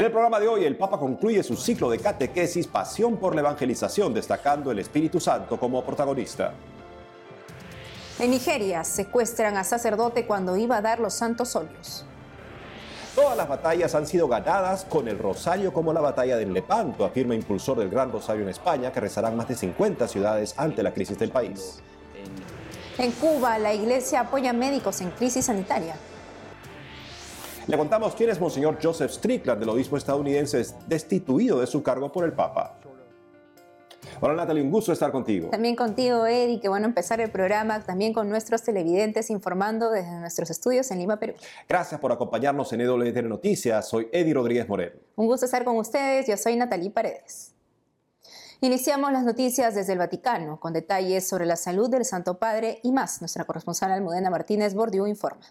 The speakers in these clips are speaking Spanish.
En el programa de hoy, el Papa concluye su ciclo de catequesis Pasión por la Evangelización, destacando el Espíritu Santo como protagonista. En Nigeria secuestran a sacerdote cuando iba a dar los santos óleos. Todas las batallas han sido ganadas con el rosario como la batalla del Lepanto, afirma impulsor del Gran Rosario en España, que rezarán más de 50 ciudades ante la crisis del país. En Cuba, la iglesia apoya médicos en crisis sanitaria. Le contamos quién es Monseñor Joseph Strickland, del obispo estadounidense destituido de su cargo por el Papa. Hola Natalie, un gusto estar contigo. También contigo, Eddie. Qué bueno empezar el programa también con nuestros televidentes informando desde nuestros estudios en Lima, Perú. Gracias por acompañarnos en EWTN Noticias. Soy Eddie Rodríguez Moreno. Un gusto estar con ustedes. Yo soy Natalie Paredes. Iniciamos las noticias desde el Vaticano con detalles sobre la salud del Santo Padre y más. Nuestra corresponsal Almudena Martínez Bordiú informa.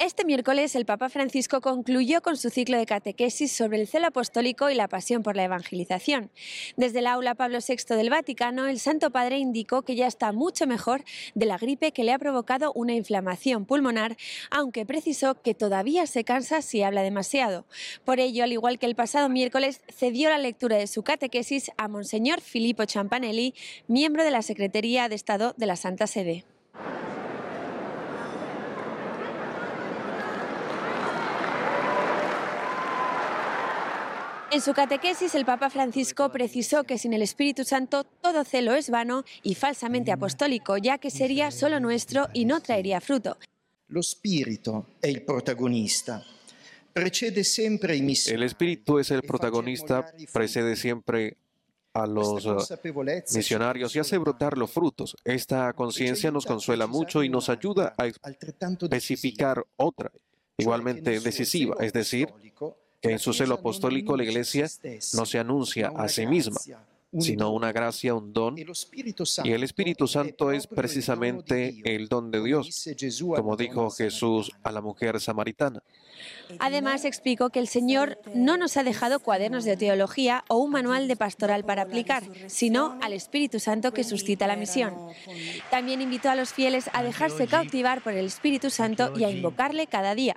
Este miércoles el Papa Francisco concluyó con su ciclo de catequesis sobre el celo apostólico y la pasión por la evangelización. Desde el aula Pablo VI del Vaticano, el Santo Padre indicó que ya está mucho mejor de la gripe que le ha provocado una inflamación pulmonar, aunque precisó que todavía se cansa si habla demasiado. Por ello, al igual que el pasado miércoles, cedió la lectura de su catequesis a Monseñor Filippo Champanelli, miembro de la Secretaría de Estado de la Santa Sede. En su catequesis, el Papa Francisco precisó que sin el Espíritu Santo todo celo es vano y falsamente apostólico, ya que sería solo nuestro y no traería fruto. Lo Espíritu es el protagonista. Precede siempre i El Espíritu es el protagonista, precede siempre a los uh, misionarios y hace brotar los frutos. Esta conciencia nos consuela mucho y nos ayuda a especificar otra, igualmente decisiva, es decir, que en su celo apostólico la Iglesia no se anuncia a sí misma, sino una gracia, un don. Y el Espíritu Santo es precisamente el don de Dios, como dijo Jesús a la mujer samaritana. Además, explicó que el Señor no nos ha dejado cuadernos de teología o un manual de pastoral para aplicar, sino al Espíritu Santo que suscita la misión. También invitó a los fieles a dejarse cautivar por el Espíritu Santo y a invocarle cada día.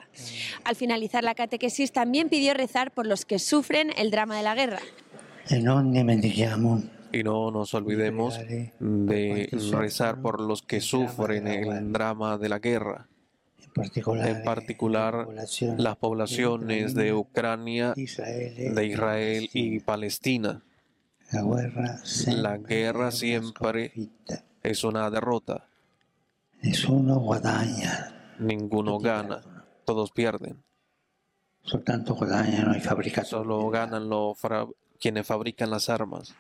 Al finalizar la catequesis, también pidió rezar por los que sufren el drama de la guerra. Y no nos olvidemos de rezar por los que sufren el drama de la guerra. En particular las poblaciones de Ucrania, de Israel y Palestina. La guerra siempre es una derrota. Ninguno gana, todos pierden. Solo ganan los quienes fabrican las armas.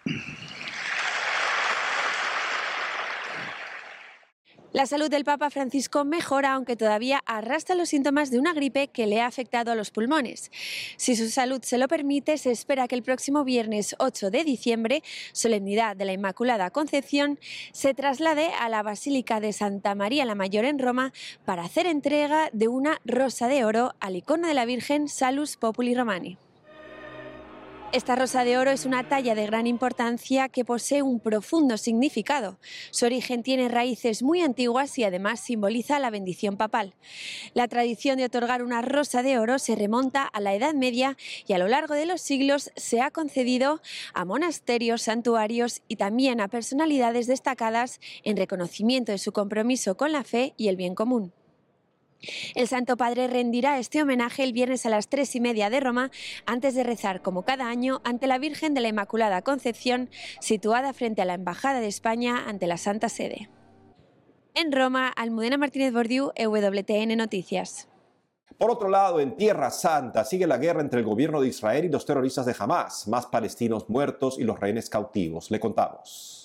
La salud del Papa Francisco mejora, aunque todavía arrastra los síntomas de una gripe que le ha afectado a los pulmones. Si su salud se lo permite, se espera que el próximo viernes 8 de diciembre, solemnidad de la Inmaculada Concepción, se traslade a la Basílica de Santa María la Mayor en Roma para hacer entrega de una rosa de oro al icono de la Virgen Salus Populi Romani. Esta rosa de oro es una talla de gran importancia que posee un profundo significado. Su origen tiene raíces muy antiguas y además simboliza la bendición papal. La tradición de otorgar una rosa de oro se remonta a la Edad Media y a lo largo de los siglos se ha concedido a monasterios, santuarios y también a personalidades destacadas en reconocimiento de su compromiso con la fe y el bien común. El Santo Padre rendirá este homenaje el viernes a las tres y media de Roma, antes de rezar, como cada año, ante la Virgen de la Inmaculada Concepción, situada frente a la Embajada de España ante la Santa Sede. En Roma, Almudena Martínez Bordiú, EWTN Noticias. Por otro lado, en Tierra Santa sigue la guerra entre el gobierno de Israel y los terroristas de Hamas, más palestinos muertos y los rehenes cautivos. Le contamos.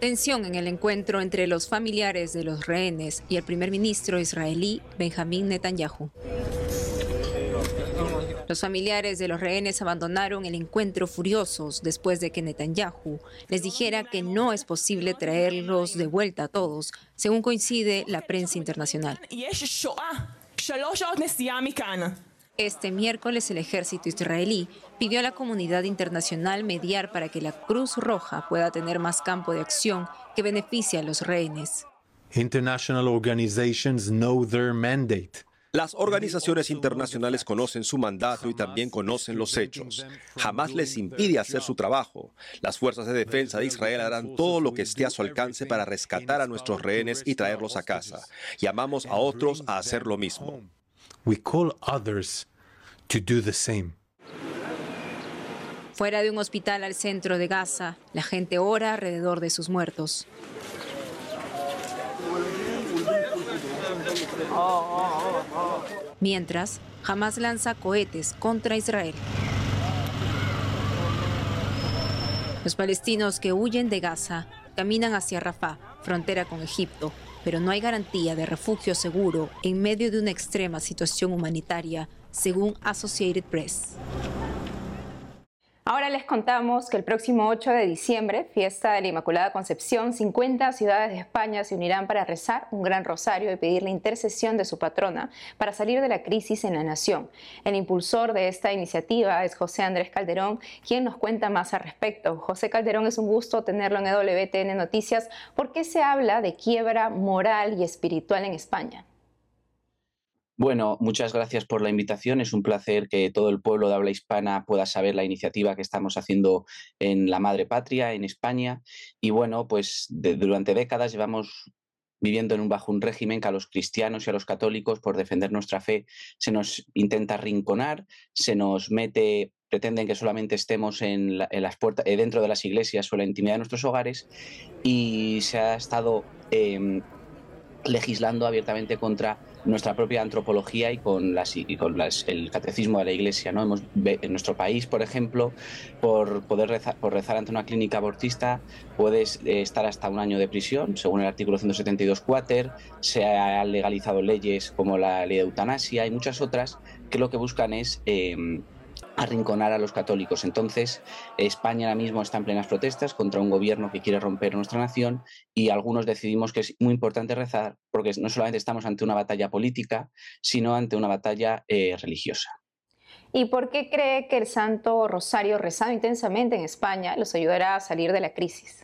Tensión en el encuentro entre los familiares de los rehenes y el primer ministro israelí Benjamín Netanyahu. Los familiares de los rehenes abandonaron el encuentro furiosos después de que Netanyahu les dijera que no es posible traerlos de vuelta a todos, según coincide la prensa internacional. Este miércoles el ejército israelí pidió a la comunidad internacional mediar para que la Cruz Roja pueda tener más campo de acción que beneficie a los rehenes. International organizations know their mandate. Las organizaciones internacionales conocen su mandato y también conocen los hechos. Jamás les impide hacer su trabajo. Las fuerzas de defensa de Israel harán todo lo que esté a su alcance para rescatar a nuestros rehenes y traerlos a casa. Llamamos a otros a hacer lo mismo. Fuera de un hospital al centro de Gaza, la gente ora alrededor de sus muertos. Mientras, Hamas lanza cohetes contra Israel. Los palestinos que huyen de Gaza caminan hacia Rafah, frontera con Egipto, pero no hay garantía de refugio seguro en medio de una extrema situación humanitaria, según Associated Press. Ahora les contamos que el próximo 8 de diciembre, fiesta de la Inmaculada Concepción, 50 ciudades de España se unirán para rezar un gran rosario y pedir la intercesión de su patrona para salir de la crisis en la nación. El impulsor de esta iniciativa es José Andrés Calderón, quien nos cuenta más al respecto. José Calderón, es un gusto tenerlo en EWTN Noticias. ¿Por qué se habla de quiebra moral y espiritual en España? Bueno, muchas gracias por la invitación. Es un placer que todo el pueblo de habla hispana pueda saber la iniciativa que estamos haciendo en la madre patria, en España. Y bueno, pues durante décadas llevamos viviendo en un, bajo un régimen que a los cristianos y a los católicos, por defender nuestra fe, se nos intenta rinconar, se nos mete pretenden que solamente estemos en, las puertas, eh, dentro de las iglesias o la intimidad de nuestros hogares y se ha estado em, legislando abiertamente contra nuestra propia antropología y con, las, y con el catecismo de la Iglesia. ¿no? Hemos, en nuestro país, por ejemplo, por poder rezar ante una clínica abortista, puedes eh, estar hasta un año de prisión, según el artículo 172 cuater. Se han legalizado leyes como la ley de eutanasia y muchas otras que lo que buscan es eh, arrinconar a los católicos. Entonces, España ahora mismo está en plenas protestas contra un gobierno que quiere romper nuestra nación y algunos decidimos que es muy importante rezar porque no solamente estamos ante una batalla política, sino ante una batalla eh, religiosa. ¿Y por qué cree que el Santo Rosario rezado intensamente en España los ayudará a salir de la crisis?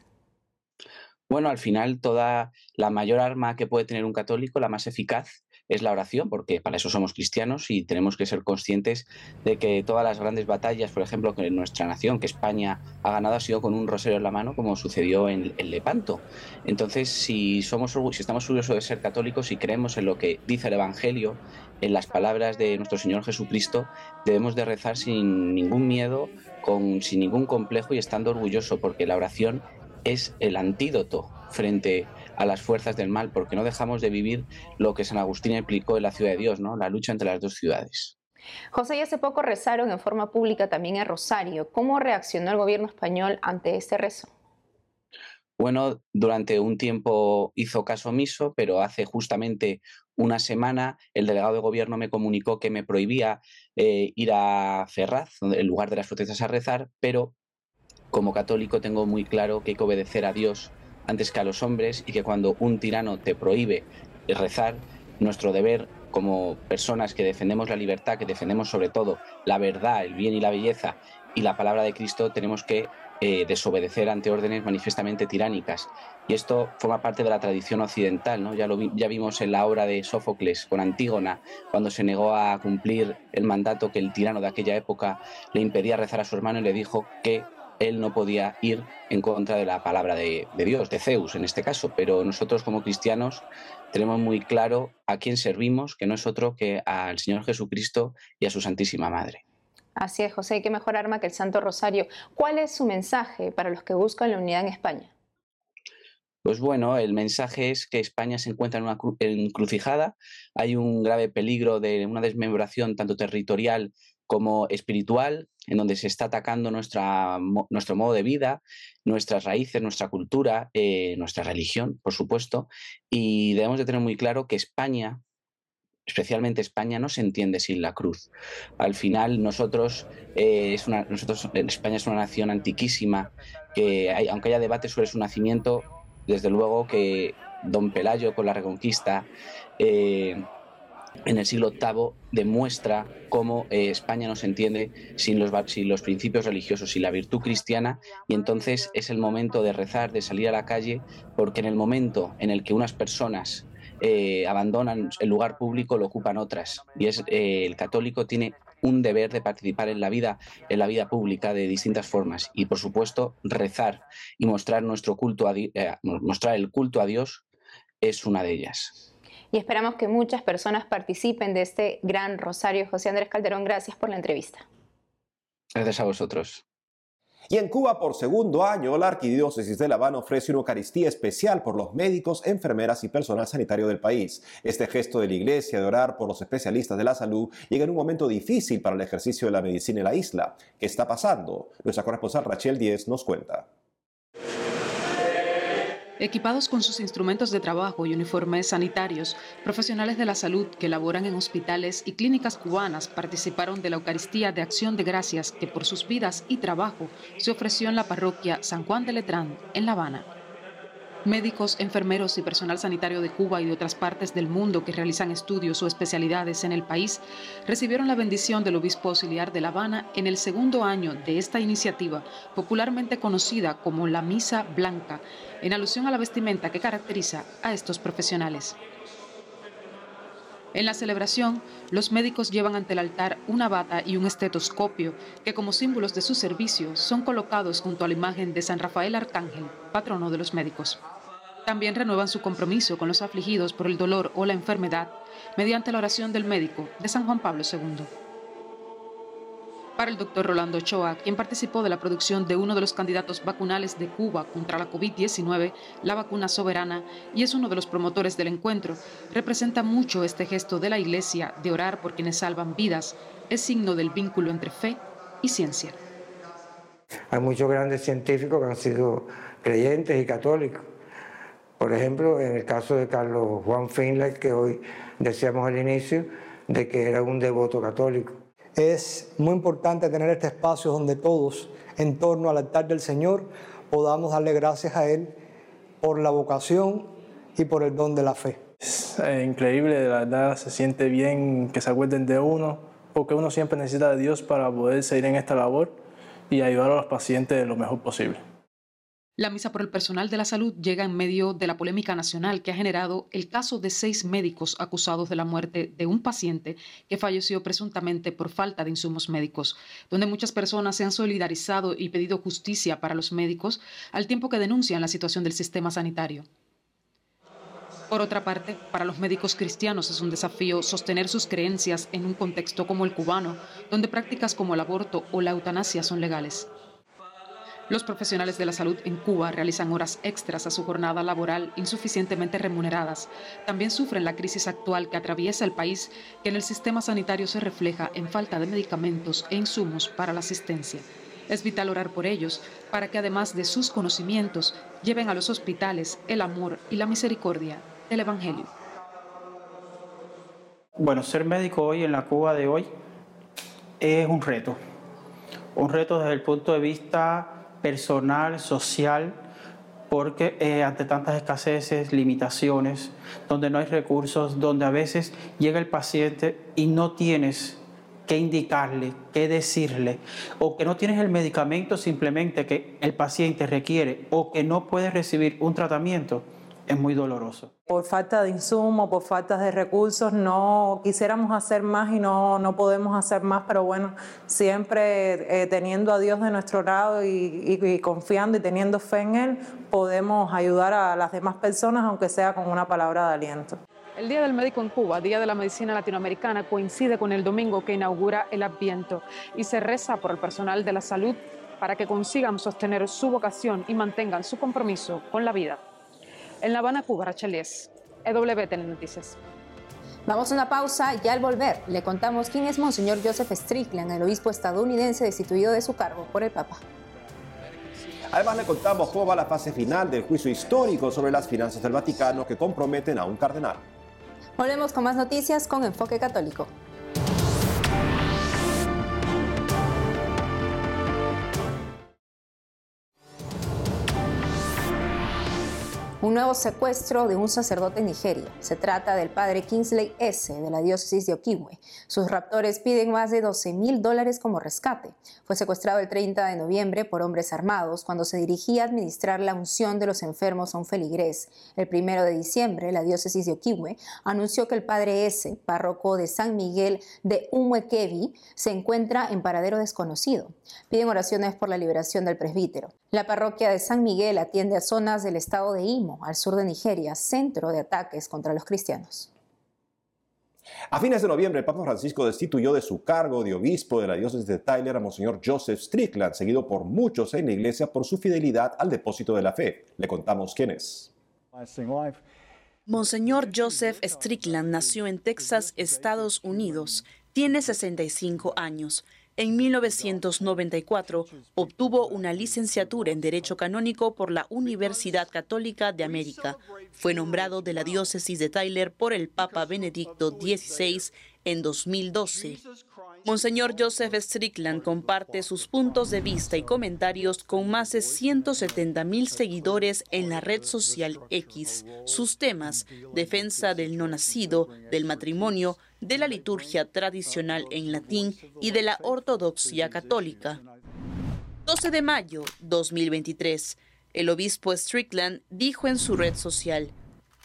Bueno, al final toda la mayor arma que puede tener un católico, la más eficaz, es la oración, porque para eso somos cristianos y tenemos que ser conscientes de que todas las grandes batallas, por ejemplo, que nuestra nación, que España ha ganado, ha sido con un rosario en la mano, como sucedió en, Lepanto. Entonces, si, somos, si estamos orgullosos de ser católicos y creemos en lo que dice el Evangelio, en las palabras de nuestro Señor Jesucristo, debemos de rezar sin ningún miedo, con, sin ningún complejo y estando orgulloso, porque la oración es el antídoto frente a las fuerzas del mal, porque no dejamos de vivir lo que San Agustín explicó en la ciudad de Dios, ¿no? la lucha entre las dos ciudades. José, y hace poco rezaron en forma pública también en Rosario. ¿Cómo reaccionó el gobierno español ante este rezo? Bueno, durante un tiempo hizo caso omiso, pero hace justamente una semana el delegado de gobierno me comunicó que me prohibía eh, ir a Ferraz, en lugar de las protestas a rezar, pero como católico tengo muy claro que hay que obedecer a Dios antes que a los hombres y que cuando un tirano te prohíbe rezar, nuestro deber como personas que defendemos la libertad, que defendemos sobre todo la verdad, el bien y la belleza y la palabra de Cristo, tenemos que eh, desobedecer ante órdenes manifiestamente tiránicas. Y esto forma parte de la tradición occidental, ¿no? Ya, lo ya vimos en la obra de Sófocles con Antígona, cuando se negó a cumplir el mandato que el tirano de aquella época le impedía rezar a su hermano y le dijo que él no podía ir en contra de la palabra de, Dios, de Zeus en este caso, pero nosotros como cristianos tenemos muy claro a quién servimos, que no es otro que al Señor Jesucristo y a su Santísima Madre. Así es, José, qué mejor arma que el Santo Rosario. ¿Cuál es su mensaje para los que buscan la unidad en España? Pues bueno, el mensaje es que España se encuentra en una encrucijada, hay un grave peligro de una desmembración tanto territorial como espiritual, en donde se está atacando nuestra, nuestro modo de vida, nuestras raíces, nuestra cultura, eh, nuestra religión, por supuesto, y debemos de tener muy claro que España, especialmente España, no se entiende sin la cruz. Al final, nosotros, eh, es una, nosotros España es una nación antiquísima, que aunque haya debate sobre su nacimiento, desde luego que don Pelayo con la Reconquista, eh, en el siglo VIII demuestra cómo eh, España no se entiende sin los, sin los principios religiosos, y la virtud cristiana, y entonces es el momento de rezar, de salir a la calle, porque en el momento en el que unas personas eh, abandonan el lugar público, lo ocupan otras. Y es eh, el católico tiene un deber de participar en la vida, en la vida pública de distintas formas. Y por supuesto, rezar y mostrar nuestro culto a, mostrar el culto a Dios es una de ellas. Y esperamos que muchas personas participen de este gran rosario. José Andrés Calderón, gracias por la entrevista. Gracias a vosotros. Y en Cuba, por segundo año, la Arquidiócesis de La Habana ofrece una Eucaristía especial por los médicos, enfermeras y personal sanitario del país. Este gesto de la Iglesia de orar por los especialistas de la salud llega en un momento difícil para el ejercicio de la medicina en la isla. ¿Qué está pasando? Nuestra corresponsal Rachel Díez nos cuenta. Equipados con sus instrumentos de trabajo y uniformes sanitarios, profesionales de la salud que laboran en hospitales y clínicas cubanas participaron de la Eucaristía de Acción de Gracias que por sus vidas y trabajo se ofreció en la parroquia San Juan de Letrán, en La Habana. Médicos, enfermeros y personal sanitario de Cuba y de otras partes del mundo que realizan estudios o especialidades en el país recibieron la bendición del obispo auxiliar de La Habana en el segundo año de esta iniciativa, popularmente conocida como la Misa Blanca, en alusión a la vestimenta que caracteriza a estos profesionales. En la celebración, los médicos llevan ante el altar una bata y un estetoscopio que como símbolos de su servicio son colocados junto a la imagen de San Rafael Arcángel, patrono de los médicos. También renuevan su compromiso con los afligidos por el dolor o la enfermedad mediante la oración del médico de San Juan Pablo II para el doctor Rolando Ochoa, quien participó de la producción de uno de los candidatos vacunales de Cuba contra la COVID-19, la vacuna soberana, y es uno de los promotores del encuentro. Representa mucho este gesto de la Iglesia de orar por quienes salvan vidas. Es signo del vínculo entre fe y ciencia. Hay muchos grandes científicos que han sido creyentes y católicos. Por ejemplo, en el caso de Carlos Juan Finlay, que hoy decíamos al inicio, de que era un devoto católico. Es muy importante tener este espacio donde todos, en torno al altar del Señor, podamos darle gracias a Él por la vocación y por el don de la fe. Es eh, increíble, de verdad, se siente bien que se acuerden de uno, porque uno siempre necesita de Dios para poder seguir en esta labor y ayudar a los pacientes lo mejor posible. La misa por el personal de la salud llega en medio de la polémica nacional que ha generado el caso de seis médicos acusados de la muerte de un paciente que falleció presuntamente por falta de insumos médicos, donde muchas personas se han solidarizado y pedido justicia para los médicos al tiempo que denuncian la situación del sistema sanitario. Por otra parte, para los médicos cristianos es un desafío sostener sus creencias en un contexto como el cubano, donde prácticas como el aborto o la eutanasia son legales. Los profesionales de la salud en Cuba realizan horas extras a su jornada laboral insuficientemente remuneradas. También sufren la crisis actual que atraviesa el país, que en el sistema sanitario se refleja en falta de medicamentos e insumos para la asistencia. Es vital orar por ellos, para que además de sus conocimientos, lleven a los hospitales el amor y la misericordia del Evangelio. Bueno, ser médico hoy en la Cuba de hoy es un reto. Un reto desde el punto de vista personal, social, porque eh, ante tantas escaseces, limitaciones, donde no hay recursos, donde a veces llega el paciente y no tienes qué indicarle, qué decirle, o que no tienes el medicamento simplemente que el paciente requiere, o que no puede recibir un tratamiento, es muy doloroso. Por falta de insumos, por falta de recursos, no quisiéramos hacer más y no, no podemos hacer más, pero bueno, siempre eh, teniendo a Dios de nuestro lado y, confiando y teniendo fe en Él, podemos ayudar a las demás personas, aunque sea con una palabra de aliento. El Día del Médico en Cuba, Día de la Medicina Latinoamericana, coincide con el domingo que inaugura el Adviento y se reza por el personal de la salud para que consigan sostener su vocación y mantengan su compromiso con la vida. En La Habana, Cuba, Rachelies, EWT Noticias. Vamos a una pausa y al volver le contamos quién es Monseñor Joseph Strickland, el obispo estadounidense destituido de su cargo por el Papa. Además le contamos cómo va la fase final del juicio histórico sobre las finanzas del Vaticano que comprometen a un cardenal. Volvemos con más noticias con Enfoque Católico. Un nuevo secuestro de un sacerdote en Nigeria. Se trata del padre Kingsley S. de la diócesis de Okigwe. Sus raptores piden más de 12 mil dólares como rescate. Fue secuestrado el 30 de noviembre por hombres armados cuando se dirigía a administrar la unción de los enfermos a un feligrés. El 1 de diciembre, la diócesis de Okigwe anunció que el padre S., párroco de San Miguel de Umwekevi, se encuentra en paradero desconocido. Piden oraciones por la liberación del presbítero. La parroquia de San Miguel atiende a zonas del estado de Imo al sur de Nigeria, centro de ataques contra los cristianos. A fines de noviembre, el Papa Francisco destituyó de su cargo de obispo de la diócesis de Tyler a Monseñor Joseph Strickland, seguido por muchos en la iglesia por su fidelidad al depósito de la fe. Le contamos quién es. Monseñor Joseph Strickland nació en Texas, Estados Unidos. Tiene 65 años. En 1994 obtuvo una licenciatura en Derecho Canónico por la Universidad Católica de América. Fue nombrado de la diócesis de Tyler por el Papa Benedicto XVI en 2012. Monseñor Joseph Strickland comparte sus puntos de vista y comentarios con más de 170 mil seguidores en la red social X. Sus temas, defensa del no nacido, del matrimonio, de la liturgia tradicional en latín y de la ortodoxia católica. 12 de mayo 2023. El obispo Strickland dijo en su red social,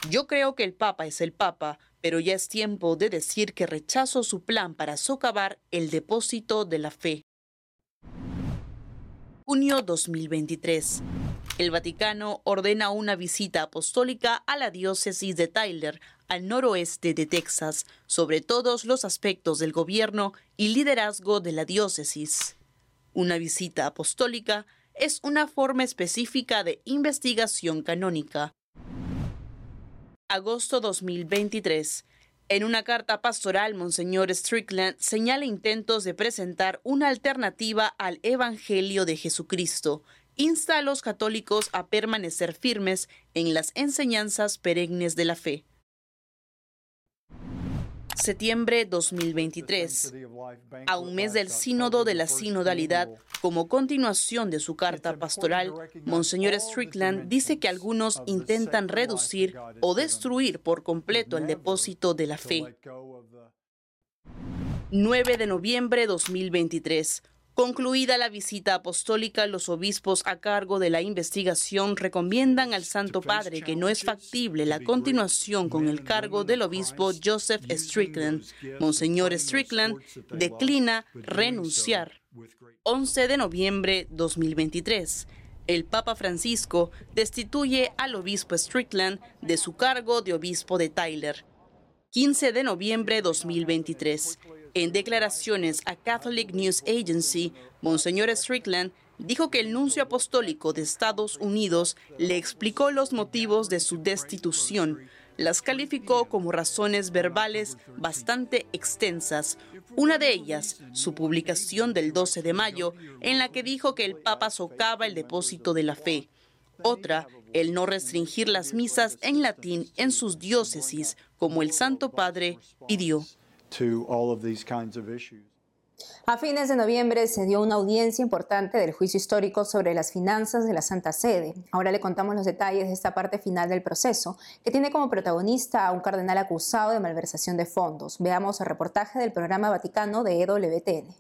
yo creo que el Papa es el Papa, pero ya es tiempo de decir que rechazo su plan para socavar el depósito de la fe. Junio 2023. El Vaticano ordena una visita apostólica a la diócesis de Tyler, al noroeste de Texas, sobre todos los aspectos del gobierno y liderazgo de la diócesis. Una visita apostólica es una forma específica de investigación canónica agosto 2023. En una carta pastoral, Monseñor Strickland señala intentos de presentar una alternativa al Evangelio de Jesucristo. Insta a los católicos a permanecer firmes en las enseñanzas perennes de la fe septiembre 2023. A un mes del sínodo de la sinodalidad, como continuación de su carta pastoral, Monseñor Strickland dice que algunos intentan reducir o destruir por completo el depósito de la fe. 9 de noviembre 2023. Concluida la visita apostólica, los obispos a cargo de la investigación recomiendan al Santo Padre que no es factible la continuación con el cargo del obispo Joseph Strickland. Monseñor Strickland declina renunciar. 11 de noviembre 2023. El Papa Francisco destituye al obispo Strickland de su cargo de obispo de Tyler. 15 de noviembre 2023. En declaraciones a Catholic News Agency, Monseñor Strickland dijo que el nuncio apostólico de Estados Unidos le explicó los motivos de su destitución. Las calificó como razones verbales bastante extensas. Una de ellas, su publicación del 12 de mayo, en la que dijo que el Papa socava el depósito de la fe. Otra, el no restringir las misas en latín en sus diócesis, como el Santo Padre pidió. A fines de noviembre se dio una audiencia importante del juicio histórico sobre las finanzas de la Santa Sede. Ahora le contamos los detalles de esta parte final del proceso, que tiene como protagonista a un cardenal acusado de malversación de fondos. Veamos el reportaje del programa Vaticano de EWTN.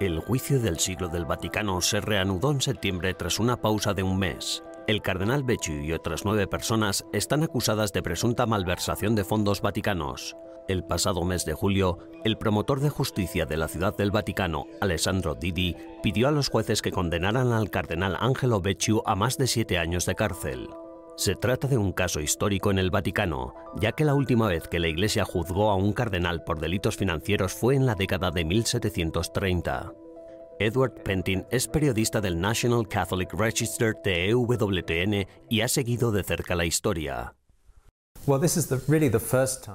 El juicio del siglo del Vaticano se reanudó en septiembre tras una pausa de un mes. El cardenal Becciu y otras nueve personas están acusadas de presunta malversación de fondos vaticanos. El pasado mes de julio, el promotor de justicia de la Ciudad del Vaticano, Alessandro Didi, pidió a los jueces que condenaran al cardenal Angelo Becciu a más de siete años de cárcel. Se trata de un caso histórico en el Vaticano, ya que la última vez que la Iglesia juzgó a un cardenal por delitos financieros fue en la década de 1730. Edward Pentin es periodista del National Catholic Register de EWTN y ha seguido de cerca la historia.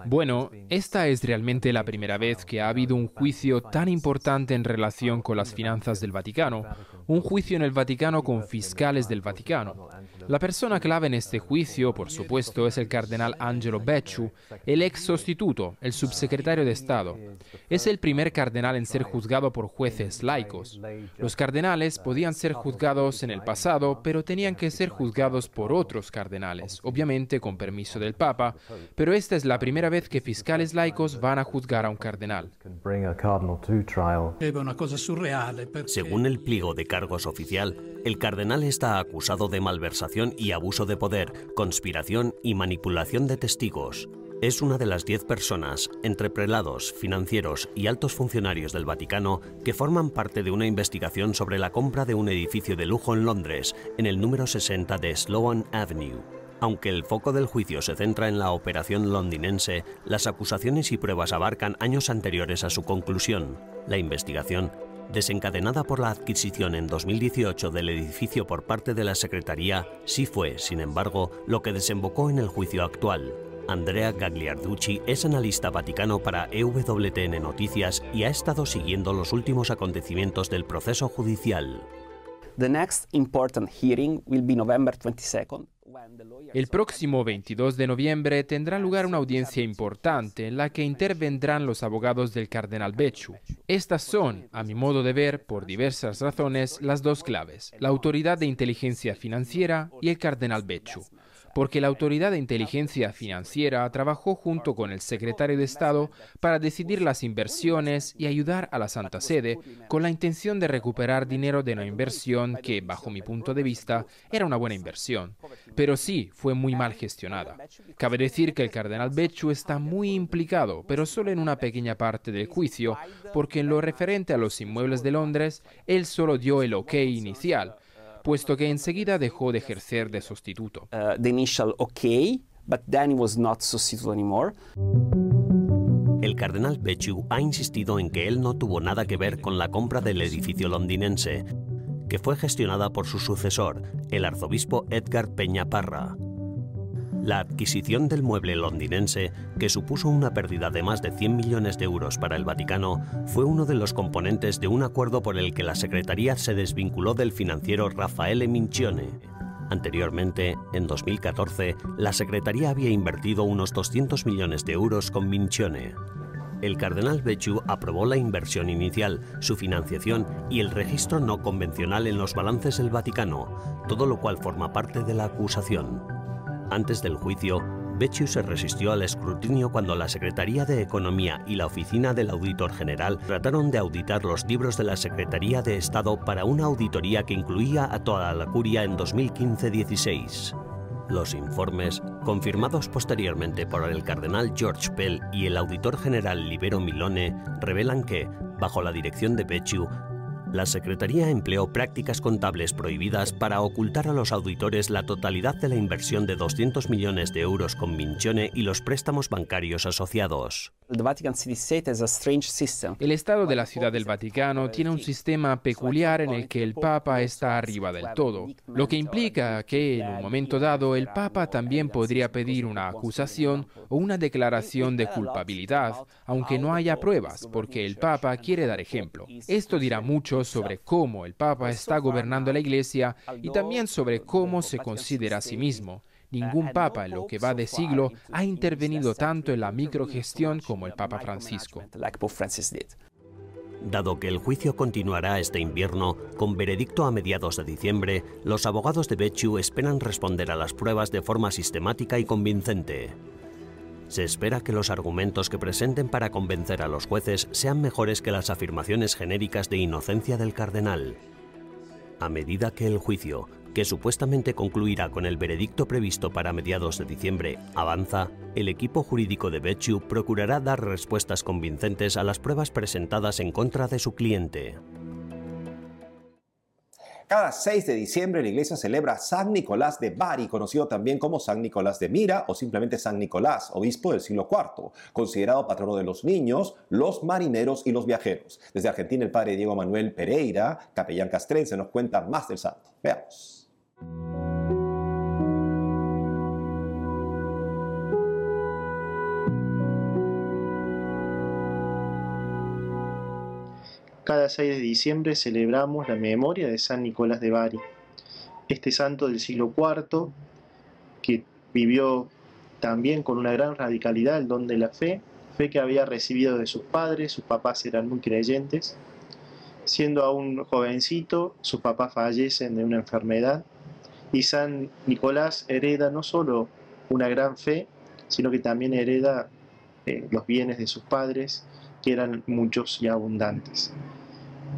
Bueno, esta es realmente la primera vez que ha habido un juicio tan importante en relación con las finanzas del Vaticano, un juicio en el Vaticano con fiscales del Vaticano. La persona clave en este juicio, por supuesto, es el cardenal Angelo Becciu, el ex sustituto, el subsecretario de Estado. Es el primer cardenal en ser juzgado por jueces laicos. Los cardenales podían ser juzgados en el pasado, pero tenían que ser juzgados por otros cardenales, obviamente con permiso del Papa, pero esta es la primera vez que fiscales laicos van a juzgar a un cardenal. Según el pliego de cargos oficial, el cardenal está acusado de malversación y abuso de poder, conspiración y manipulación de testigos. Es una de las diez personas, entre prelados, financieros y altos funcionarios del Vaticano, que forman parte de una investigación sobre la compra de un edificio de lujo en Londres, en el número 60 de Sloane Avenue. Aunque el foco del juicio se centra en la operación londinense, las acusaciones y pruebas abarcan años anteriores a su conclusión. La investigación desencadenada por la adquisición en 2018 del edificio por parte de la Secretaría, sí fue, sin embargo, lo que desembocó en el juicio actual. Andrea Gagliarducci es analista vaticano para EWTN Noticias y ha estado siguiendo los últimos acontecimientos del proceso judicial. The next important hearing will be November 22nd. El próximo 22 de noviembre tendrá lugar una audiencia importante en la que intervendrán los abogados del cardenal Becciu. Estas son, a mi modo de ver, por diversas razones, las dos claves, la Autoridad de Inteligencia Financiera y el cardenal Becciu porque la Autoridad de Inteligencia Financiera trabajó junto con el secretario de Estado para decidir las inversiones y ayudar a la Santa Sede con la intención de recuperar dinero de una inversión que, bajo mi punto de vista, era una buena inversión, pero sí fue muy mal gestionada. Cabe decir que el cardenal Becciu está muy implicado, pero solo en una pequeña parte del juicio, porque en lo referente a los inmuebles de Londres, él solo dio el ok inicial, puesto que enseguida dejó de ejercer de sustituto. Uh, the initial okay, but then he was not substitute anymore. El cardenal Becciu ha insistido en que él no tuvo nada que ver con la compra del edificio londinense, que fue gestionada por su sucesor, el arzobispo Edgar Peña Parra. La adquisición del mueble londinense, que supuso una pérdida de más de 100 millones de euros para el Vaticano, fue uno de los componentes de un acuerdo por el que la Secretaría se desvinculó del financiero Raffaele Mincione. Anteriormente, en 2014, la Secretaría había invertido unos 200 millones de euros con Mincione. El cardenal Becciu aprobó la inversión inicial, su financiación y el registro no convencional en los balances del Vaticano, todo lo cual forma parte de la acusación. Antes del juicio, Becciu se resistió al escrutinio cuando la Secretaría de Economía y la Oficina del Auditor General trataron de auditar los libros de la Secretaría de Estado para una auditoría que incluía a toda la curia en 2015-16. Los informes, confirmados posteriormente por el cardenal George Pell y el auditor general Libero Milone, revelan que, bajo la dirección de Becciu, la Secretaría empleó prácticas contables prohibidas para ocultar a los auditores la totalidad de la inversión de 200 millones de euros con Mincione y los préstamos bancarios asociados. El Estado de la Ciudad del Vaticano tiene un sistema peculiar en el que el Papa está arriba del todo, lo que implica que en un momento dado el Papa también podría pedir una acusación o una declaración de culpabilidad, aunque no haya pruebas, porque el Papa quiere dar ejemplo. Esto dirá mucho sobre cómo el Papa está gobernando la Iglesia y también sobre cómo se considera a sí mismo. Ningún papa en lo que va de siglo ha intervenido tanto en la microgestión como el Papa Francisco. Dado que el juicio continuará este invierno, con veredicto a mediados de diciembre, los abogados de Becciu esperan responder a las pruebas de forma sistemática y convincente. Se espera que los argumentos que presenten para convencer a los jueces sean mejores que las afirmaciones genéricas de inocencia del cardenal. A medida que el juicio, que supuestamente concluirá con el veredicto previsto para mediados de diciembre, avanza, el equipo jurídico de Becciu procurará dar respuestas convincentes a las pruebas presentadas en contra de su cliente. Cada 6 de diciembre la iglesia celebra San Nicolás de Bari, conocido también como San Nicolás de Mira o simplemente San Nicolás, obispo del siglo IV, considerado patrono de los niños, los marineros y los viajeros. Desde Argentina el padre Diego Manuel Pereira, capellán castrense, nos cuenta más del santo. Veamos. Cada 6 de diciembre celebramos la memoria de San Nicolás de Bari, este santo del siglo IV que vivió también con una gran radicalidad el don de la fe, fe que había recibido de sus padres, sus papás eran muy creyentes. Siendo aún jovencito, sus papás fallecen de una enfermedad y San Nicolás hereda no solo una gran fe, sino que también hereda eh, los bienes de sus padres, que eran muchos y abundantes.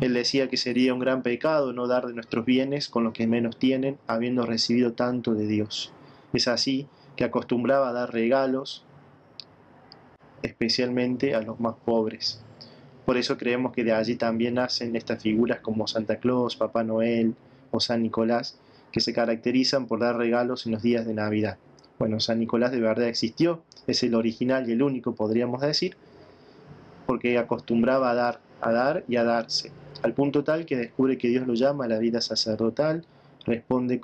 Él decía que sería un gran pecado no dar de nuestros bienes con los que menos tienen, habiendo recibido tanto de Dios. Es así que acostumbraba a dar regalos, especialmente a los más pobres. Por eso creemos que de allí también nacen estas figuras como Santa Claus, Papá Noel o San Nicolás, que se caracterizan por dar regalos en los días de Navidad. Bueno, San Nicolás de verdad existió, es el original y el único, podríamos decir, porque acostumbraba a dar, a dar y a darse, al punto tal que descubre que Dios lo llama a la vida sacerdotal, responde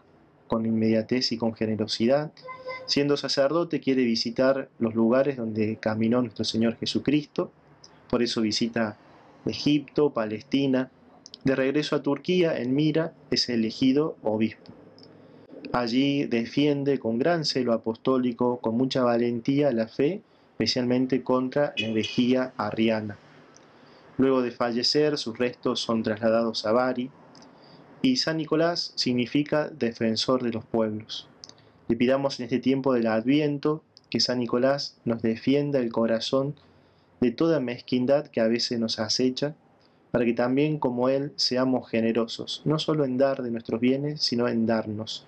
con inmediatez y con generosidad. Siendo sacerdote quiere visitar los lugares donde caminó nuestro Señor Jesucristo, por eso visita Egipto, Palestina. De regreso a Turquía, en Mira, es elegido obispo. Allí defiende con gran celo apostólico, con mucha valentía, la fe, especialmente contra la herejía arriana. Luego de fallecer, sus restos son trasladados a Bari, y San Nicolás significa defensor de los pueblos. Le pidamos en este tiempo del Adviento que San Nicolás nos defienda el corazón de toda mezquindad que a veces nos acecha, para que también como Él seamos generosos, no solo en dar de nuestros bienes, sino en darnos,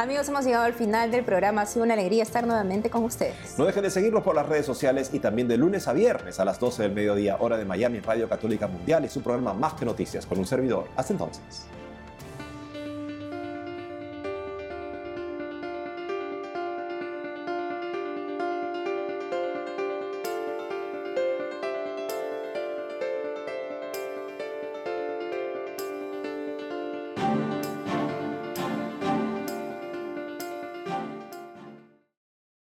Amigos, hemos llegado al final del programa. Ha sido una alegría estar nuevamente con ustedes. No dejen de seguirnos por las redes sociales y también de lunes a viernes a las 12 del mediodía, hora de Miami, Radio Católica Mundial y su programa Más que Noticias con un servidor. Hasta entonces.